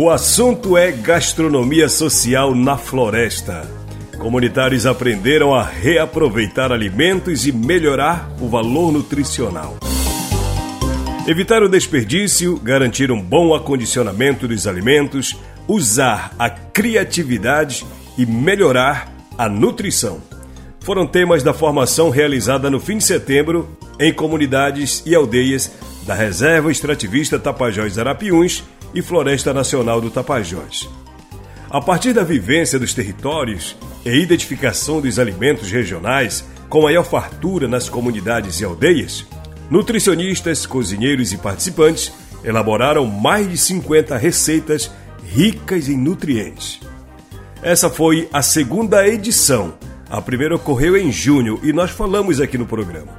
O assunto é gastronomia social na floresta. Comunitários aprenderam a reaproveitar alimentos e melhorar o valor nutricional. Evitar o desperdício, garantir um bom acondicionamento dos alimentos, usar a criatividade e melhorar a nutrição. Foram temas da formação realizada no fim de setembro em comunidades e aldeias da Reserva Extrativista Tapajós Arapiuns e Floresta Nacional do Tapajós. A partir da vivência dos territórios e identificação dos alimentos regionais com maior fartura nas comunidades e aldeias, nutricionistas, cozinheiros e participantes elaboraram mais de 50 receitas ricas em nutrientes. Essa foi a segunda edição. A primeira ocorreu em junho e nós falamos aqui no programa.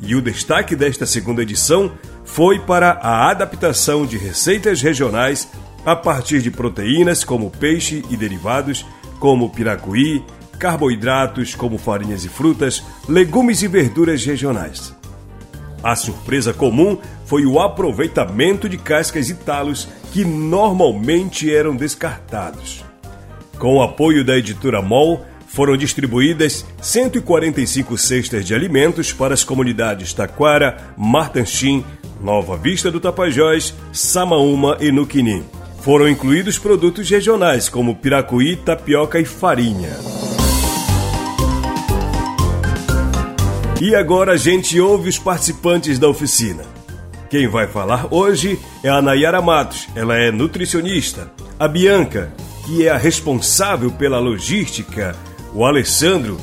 E o destaque desta segunda edição foi para a adaptação de receitas regionais a partir de proteínas como peixe e derivados, como piracuí, carboidratos como farinhas e frutas, legumes e verduras regionais. A surpresa comum foi o aproveitamento de cascas e talos que normalmente eram descartados. Com o apoio da editora MOL, foram distribuídas 145 cestas de alimentos para as comunidades Taquara, Martanchim, Nova Vista do Tapajós, Samaúma e Nuquinim. Foram incluídos produtos regionais como piracuí, tapioca e farinha. E agora a gente ouve os participantes da oficina. Quem vai falar hoje é a Nayara Matos, ela é nutricionista. A Bianca, que é a responsável pela logística. O Alessandro,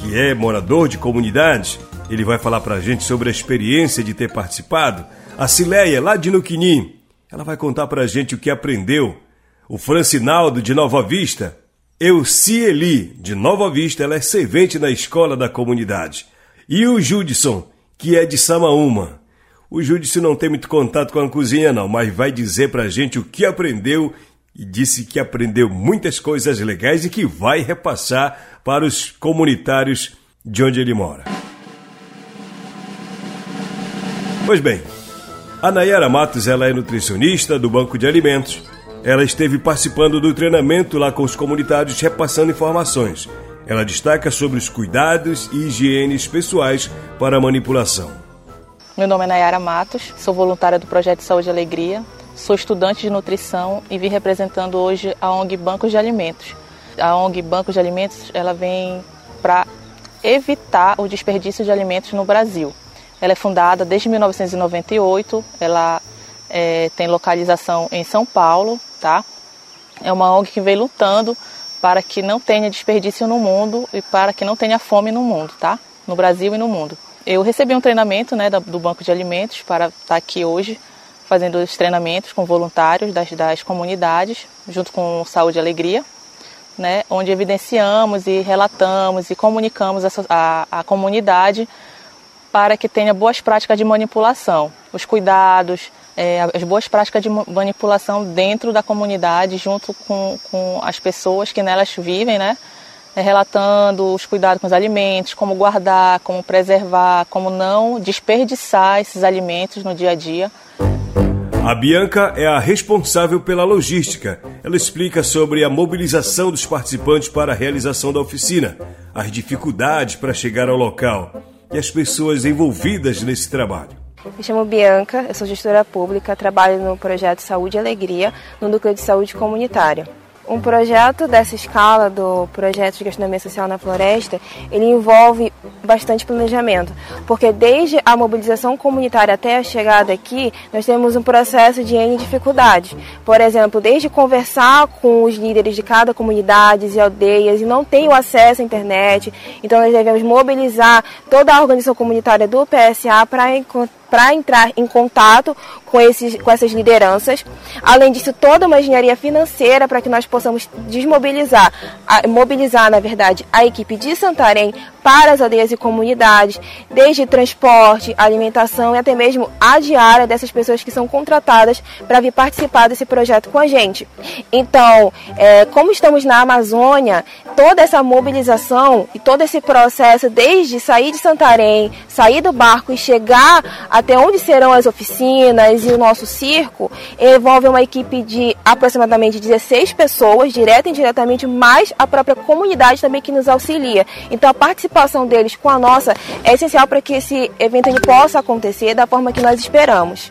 que é morador de comunidade, ele vai falar pra gente sobre a experiência de ter participado. A Cileia, lá de Nuquinim, ela vai contar pra gente o que aprendeu. O Francinaldo, de Nova Vista. Elcieli, de Nova Vista, ela é servente na escola da comunidade. E o Judson, que é de Samaúma. O Judson não tem muito contato com a cozinha não, mas vai dizer pra gente o que aprendeu e disse que aprendeu muitas coisas legais e que vai repassar para os comunitários de onde ele mora. Pois bem, a Nayara Matos ela é nutricionista do Banco de Alimentos. Ela esteve participando do treinamento lá com os comunitários, repassando informações. Ela destaca sobre os cuidados e higienes pessoais para a manipulação. Meu nome é Nayara Matos, sou voluntária do Projeto Saúde e Alegria, sou estudante de nutrição e vim representando hoje a ONG Bancos de Alimentos. A ONG Bancos de Alimentos ela vem para evitar o desperdício de alimentos no Brasil. Ela é fundada desde 1998, ela é, tem localização em São Paulo, tá? É uma ONG que vem lutando para que não tenha desperdício no mundo e para que não tenha fome no mundo, tá? No Brasil e no mundo. Eu recebi um treinamento né, do Banco de Alimentos para estar aqui hoje fazendo os treinamentos com voluntários das, das comunidades, junto com Saúde e Alegria, né, onde evidenciamos e relatamos e comunicamos a, a, a comunidade para que tenha boas práticas de manipulação, os cuidados, é, as boas práticas de manipulação dentro da comunidade, junto com, com as pessoas que nelas vivem, né? É, relatando os cuidados com os alimentos, como guardar, como preservar, como não desperdiçar esses alimentos no dia a dia. A Bianca é a responsável pela logística. Ela explica sobre a mobilização dos participantes para a realização da oficina, as dificuldades para chegar ao local e as pessoas envolvidas nesse trabalho. Me chamo Bianca, eu sou gestora pública, trabalho no projeto Saúde e Alegria, no Núcleo de Saúde Comunitária. Um projeto dessa escala do projeto de gastronomia social na floresta, ele envolve bastante planejamento, porque desde a mobilização comunitária até a chegada aqui, nós temos um processo de N dificuldades. Por exemplo, desde conversar com os líderes de cada comunidade e aldeias e não tem o acesso à internet, então nós devemos mobilizar toda a organização comunitária do PSA para encontrar para entrar em contato com, esses, com essas lideranças. Além disso, toda uma engenharia financeira para que nós possamos desmobilizar, mobilizar, na verdade, a equipe de Santarém para as aldeias e comunidades, desde transporte, alimentação e até mesmo a diária dessas pessoas que são contratadas para vir participar desse projeto com a gente. Então, é, como estamos na Amazônia, toda essa mobilização e todo esse processo, desde sair de Santarém, sair do barco e chegar até onde serão as oficinas e o nosso circo, envolve uma equipe de aproximadamente 16 pessoas, direta e indiretamente, mais a própria comunidade também que nos auxilia. Então, a participação deles com a nossa é essencial para que esse evento ele possa acontecer da forma que nós esperamos.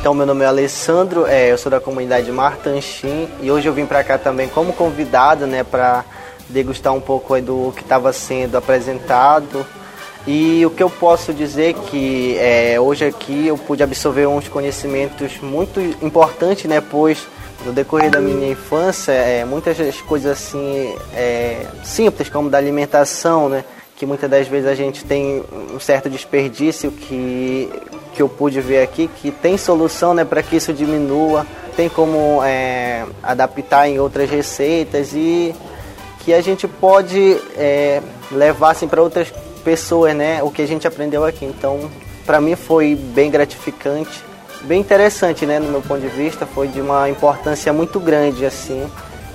Então, meu nome é Alessandro, é, eu sou da comunidade Martanchim e hoje eu vim para cá também como convidado, né, para degustar um pouco do que estava sendo apresentado. E o que eu posso dizer que é, hoje aqui eu pude absorver uns conhecimentos muito importantes, né, pois no decorrer da minha infância, é, muitas coisas assim é, simples, como da alimentação, né, que muitas das vezes a gente tem um certo desperdício que que eu pude ver aqui que tem solução né, para que isso diminua, tem como é, adaptar em outras receitas e que a gente pode é, levar assim, para outras pessoas né, o que a gente aprendeu aqui. Então, para mim foi bem gratificante, bem interessante né, no meu ponto de vista, foi de uma importância muito grande assim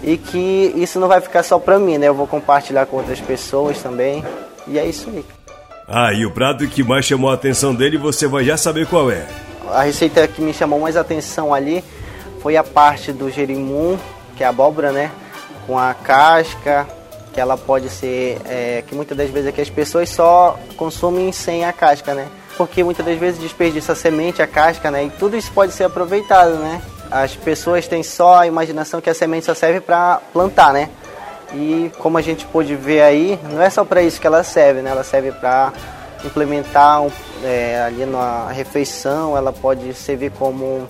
e que isso não vai ficar só para mim, né? Eu vou compartilhar com outras pessoas também e é isso aí. Ah, e o prato que mais chamou a atenção dele você vai já saber qual é. A receita que me chamou mais atenção ali foi a parte do jerimum, que é a abóbora, né? Com a casca, que ela pode ser. É, que muitas das vezes aqui as pessoas só consumem sem a casca, né? Porque muitas das vezes desperdiça a semente, a casca, né? E tudo isso pode ser aproveitado, né? As pessoas têm só a imaginação que a semente só serve para plantar, né? E como a gente pôde ver aí, não é só para isso que ela serve, né? Ela serve para implementar é, ali na refeição, ela pode servir como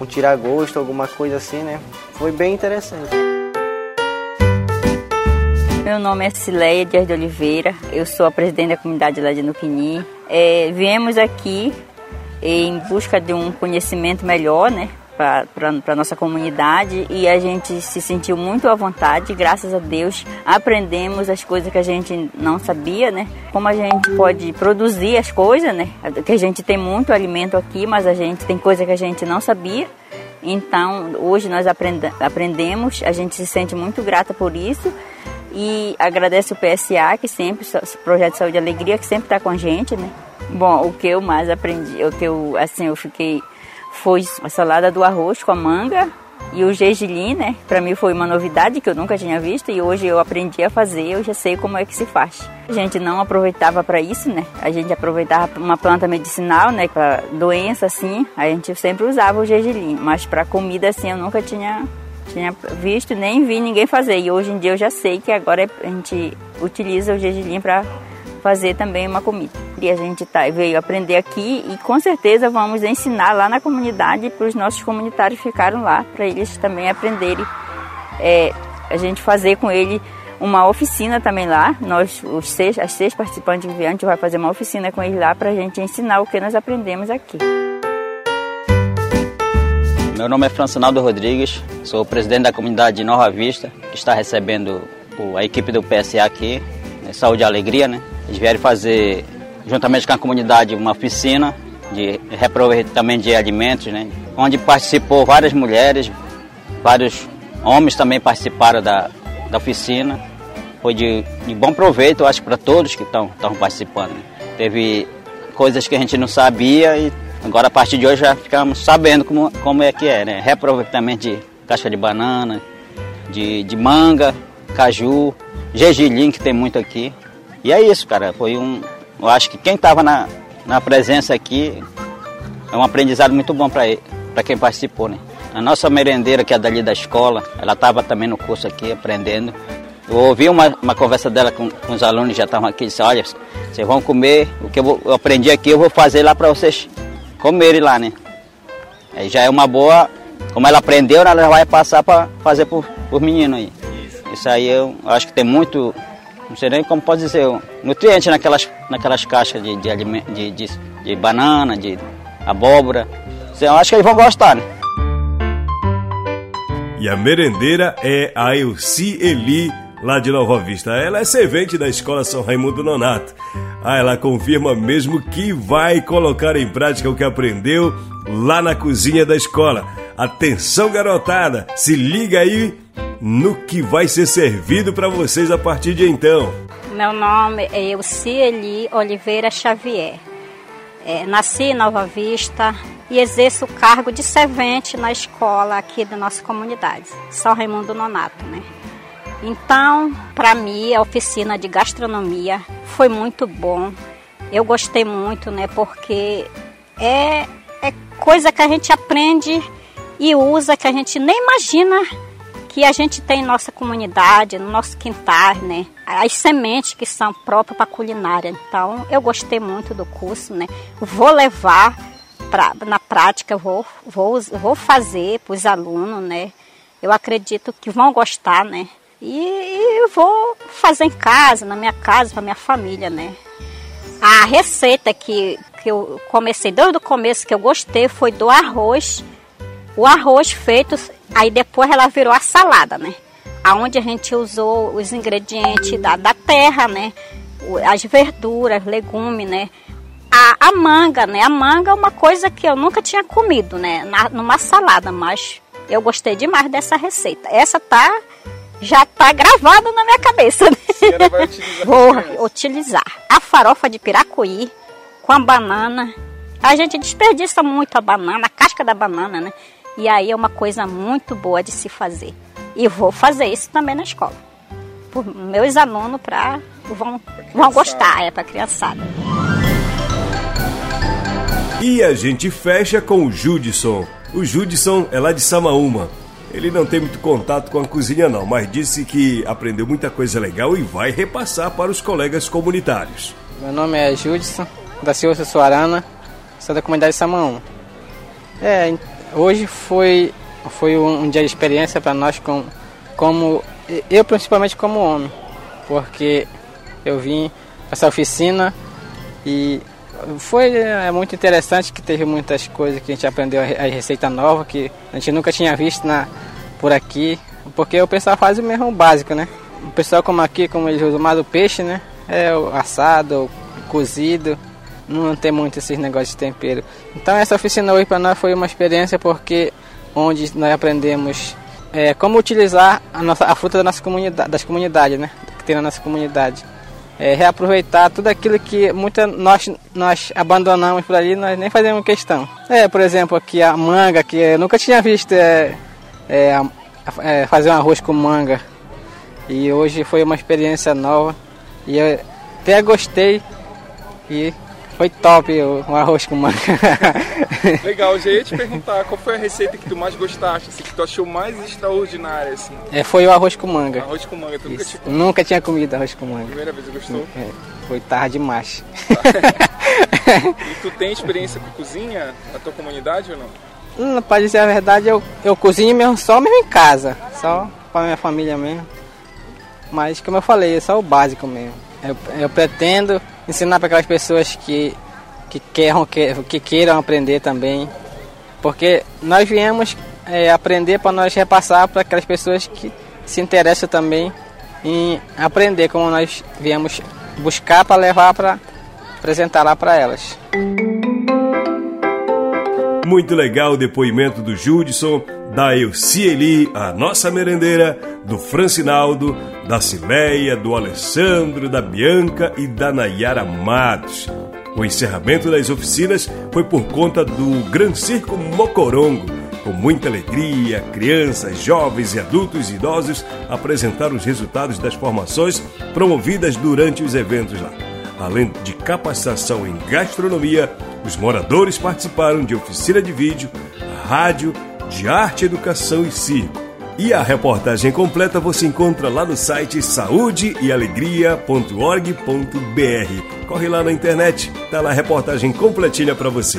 um, tiragosto, alguma coisa assim, né? Foi bem interessante. Meu nome é Cileia Dias de Oliveira, eu sou a presidente da comunidade lá de Nuquini. É, viemos aqui em busca de um conhecimento melhor, né? para a nossa comunidade e a gente se sentiu muito à vontade, graças a Deus. Aprendemos as coisas que a gente não sabia, né? Como a gente pode produzir as coisas, né? Que a gente tem muito alimento aqui, mas a gente tem coisa que a gente não sabia. Então, hoje nós aprend aprendemos, a gente se sente muito grata por isso e agradece o PSA, que sempre, Projeto de Saúde e Alegria, que sempre está com a gente, né? Bom, o que eu mais aprendi, o que eu, assim, eu fiquei foi a salada do arroz com a manga e o gergelim, né? Para mim foi uma novidade que eu nunca tinha visto e hoje eu aprendi a fazer, eu já sei como é que se faz. A gente não aproveitava para isso, né? A gente aproveitava uma planta medicinal, né, para doença assim, a gente sempre usava o gergelim, mas para comida assim eu nunca tinha tinha visto nem vi ninguém fazer. E hoje em dia eu já sei que agora a gente utiliza o gergelim para fazer também uma comida. E a gente tá, veio aprender aqui e com certeza vamos ensinar lá na comunidade para os nossos comunitários ficaram lá, para eles também aprenderem. É, a gente fazer com ele uma oficina também lá. Nós, os seis, as seis participantes gente vai fazer uma oficina com eles lá para a gente ensinar o que nós aprendemos aqui. Meu nome é Francinaldo Rodrigues, sou presidente da comunidade de Nova Vista, que está recebendo a equipe do PSA aqui, né, Saúde e Alegria, né? Eles vieram fazer, juntamente com a comunidade, uma oficina de reaproveitamento de alimentos, né? onde participou várias mulheres, vários homens também participaram da, da oficina. Foi de, de bom proveito, eu acho, para todos que estão participando. Né? Teve coisas que a gente não sabia e agora a partir de hoje já ficamos sabendo como, como é que é, né? Reaproveitamento de casca de banana, de, de manga, caju, gergelim, que tem muito aqui. E é isso, cara. Foi um. Eu acho que quem estava na, na presença aqui é um aprendizado muito bom para quem participou, né? A nossa merendeira, que é dali da escola, ela estava também no curso aqui aprendendo. Eu ouvi uma, uma conversa dela com, com os alunos que já estavam aqui, disse, olha, vocês vão comer, o que eu, vou, eu aprendi aqui eu vou fazer lá para vocês comerem lá, né? Aí já é uma boa, como ela aprendeu, ela vai passar para fazer por, por menino aí. Isso aí eu acho que tem muito não sei nem como pode dizer, nutriente naquelas, naquelas caixas de, de, de, de, de banana, de abóbora. Eu acho que eles vão gostar, né? E a merendeira é a Elci Eli lá de Nova Vista. Ela é servente da Escola São Raimundo Nonato. Ah, ela confirma mesmo que vai colocar em prática o que aprendeu lá na cozinha da escola. Atenção, garotada, se liga aí no que vai ser servido para vocês a partir de então. Meu nome é Elcieli Oliveira Xavier. É, nasci em Nova Vista e exerço o cargo de servente na escola aqui da nossa comunidade, São Raimundo Nonato, né? Então, para mim, a oficina de gastronomia foi muito bom. Eu gostei muito, né? Porque é, é coisa que a gente aprende e usa que a gente nem imagina que a gente tem em nossa comunidade, no nosso quintal, né? As sementes que são próprias para culinária. Então, eu gostei muito do curso, né? Vou levar pra, na prática, vou, vou, vou fazer para os alunos, né? Eu acredito que vão gostar, né? E, e vou fazer em casa, na minha casa, para minha família, né? A receita que, que eu comecei desde o começo que eu gostei foi do arroz o arroz feito, aí depois ela virou a salada, né? Aonde a gente usou os ingredientes da, da terra, né? As verduras, legumes, né? A, a, manga, né? A manga é uma coisa que eu nunca tinha comido, né? Na, numa salada, mas eu gostei demais dessa receita. Essa tá já tá gravada na minha cabeça. Né? Vai utilizar Vou utilizar a farofa de piracuí com a banana. A gente desperdiça muito a banana, a casca da banana, né? E aí é uma coisa muito boa de se fazer. E vou fazer isso também na escola. Por meus alunos pra, vão, vão gostar, é para criançada. E a gente fecha com o Judson. O Judson é lá de Samaúma. Ele não tem muito contato com a cozinha não, mas disse que aprendeu muita coisa legal e vai repassar para os colegas comunitários. Meu nome é Judson, da Silva Suarana, sou da comunidade Samaúma. É, Hoje foi, foi um, dia de experiência para nós, como, como eu principalmente como homem, porque eu vim para essa oficina e foi é, muito interessante que teve muitas coisas que a gente aprendeu a, receita nova que a gente nunca tinha visto na, por aqui, porque o pessoal faz o mesmo básico, né? O pessoal como aqui, como eles usam mais o peixe, né? É o assado, o cozido, não tem muito esses negócios de tempero. Então essa oficina hoje para nós foi uma experiência porque onde nós aprendemos é, como utilizar a, nossa, a fruta da nossa comunidade, das comunidades, né? Que tem na nossa comunidade. É, reaproveitar tudo aquilo que muita, nós, nós abandonamos por ali, nós nem fazemos questão. É, por exemplo, aqui a manga, que eu nunca tinha visto é, é, é, fazer um arroz com manga. E hoje foi uma experiência nova. E eu até gostei e foi top o, o arroz com manga. Legal, já ia te perguntar qual foi a receita que tu mais gostaste, assim, que tu achou mais extraordinária, assim. É, foi o arroz com manga. Arroz com manga, tu nunca tinha comido? Nunca tinha comido arroz com manga. Primeira vez, gostou? É, foi tarde demais. e tu tem experiência com cozinha na tua comunidade ou não? Hum, pra dizer a verdade, eu, eu cozinho mesmo só mesmo em casa, só com a minha família mesmo. Mas como eu falei, é só o básico mesmo. Eu, eu pretendo ensinar para aquelas pessoas que, que, queiram, que, que queiram aprender também. Porque nós viemos é, aprender para nós repassar para aquelas pessoas que se interessam também em aprender, como nós viemos buscar para levar para apresentar lá para elas. Muito legal o depoimento do Judson, da Elcieli, a nossa merendeira, do Francinaldo, da Cileia, do Alessandro, da Bianca e da Nayara Matos. O encerramento das oficinas foi por conta do Gran Circo Mocorongo. Com muita alegria, crianças, jovens e adultos e idosos apresentaram os resultados das formações promovidas durante os eventos lá. Além de capacitação em gastronomia, os moradores participaram de oficina de vídeo, rádio, de arte, educação e circo. E a reportagem completa você encontra lá no site saudeealegria.org.br. Corre lá na internet, tá lá a reportagem completinha para você.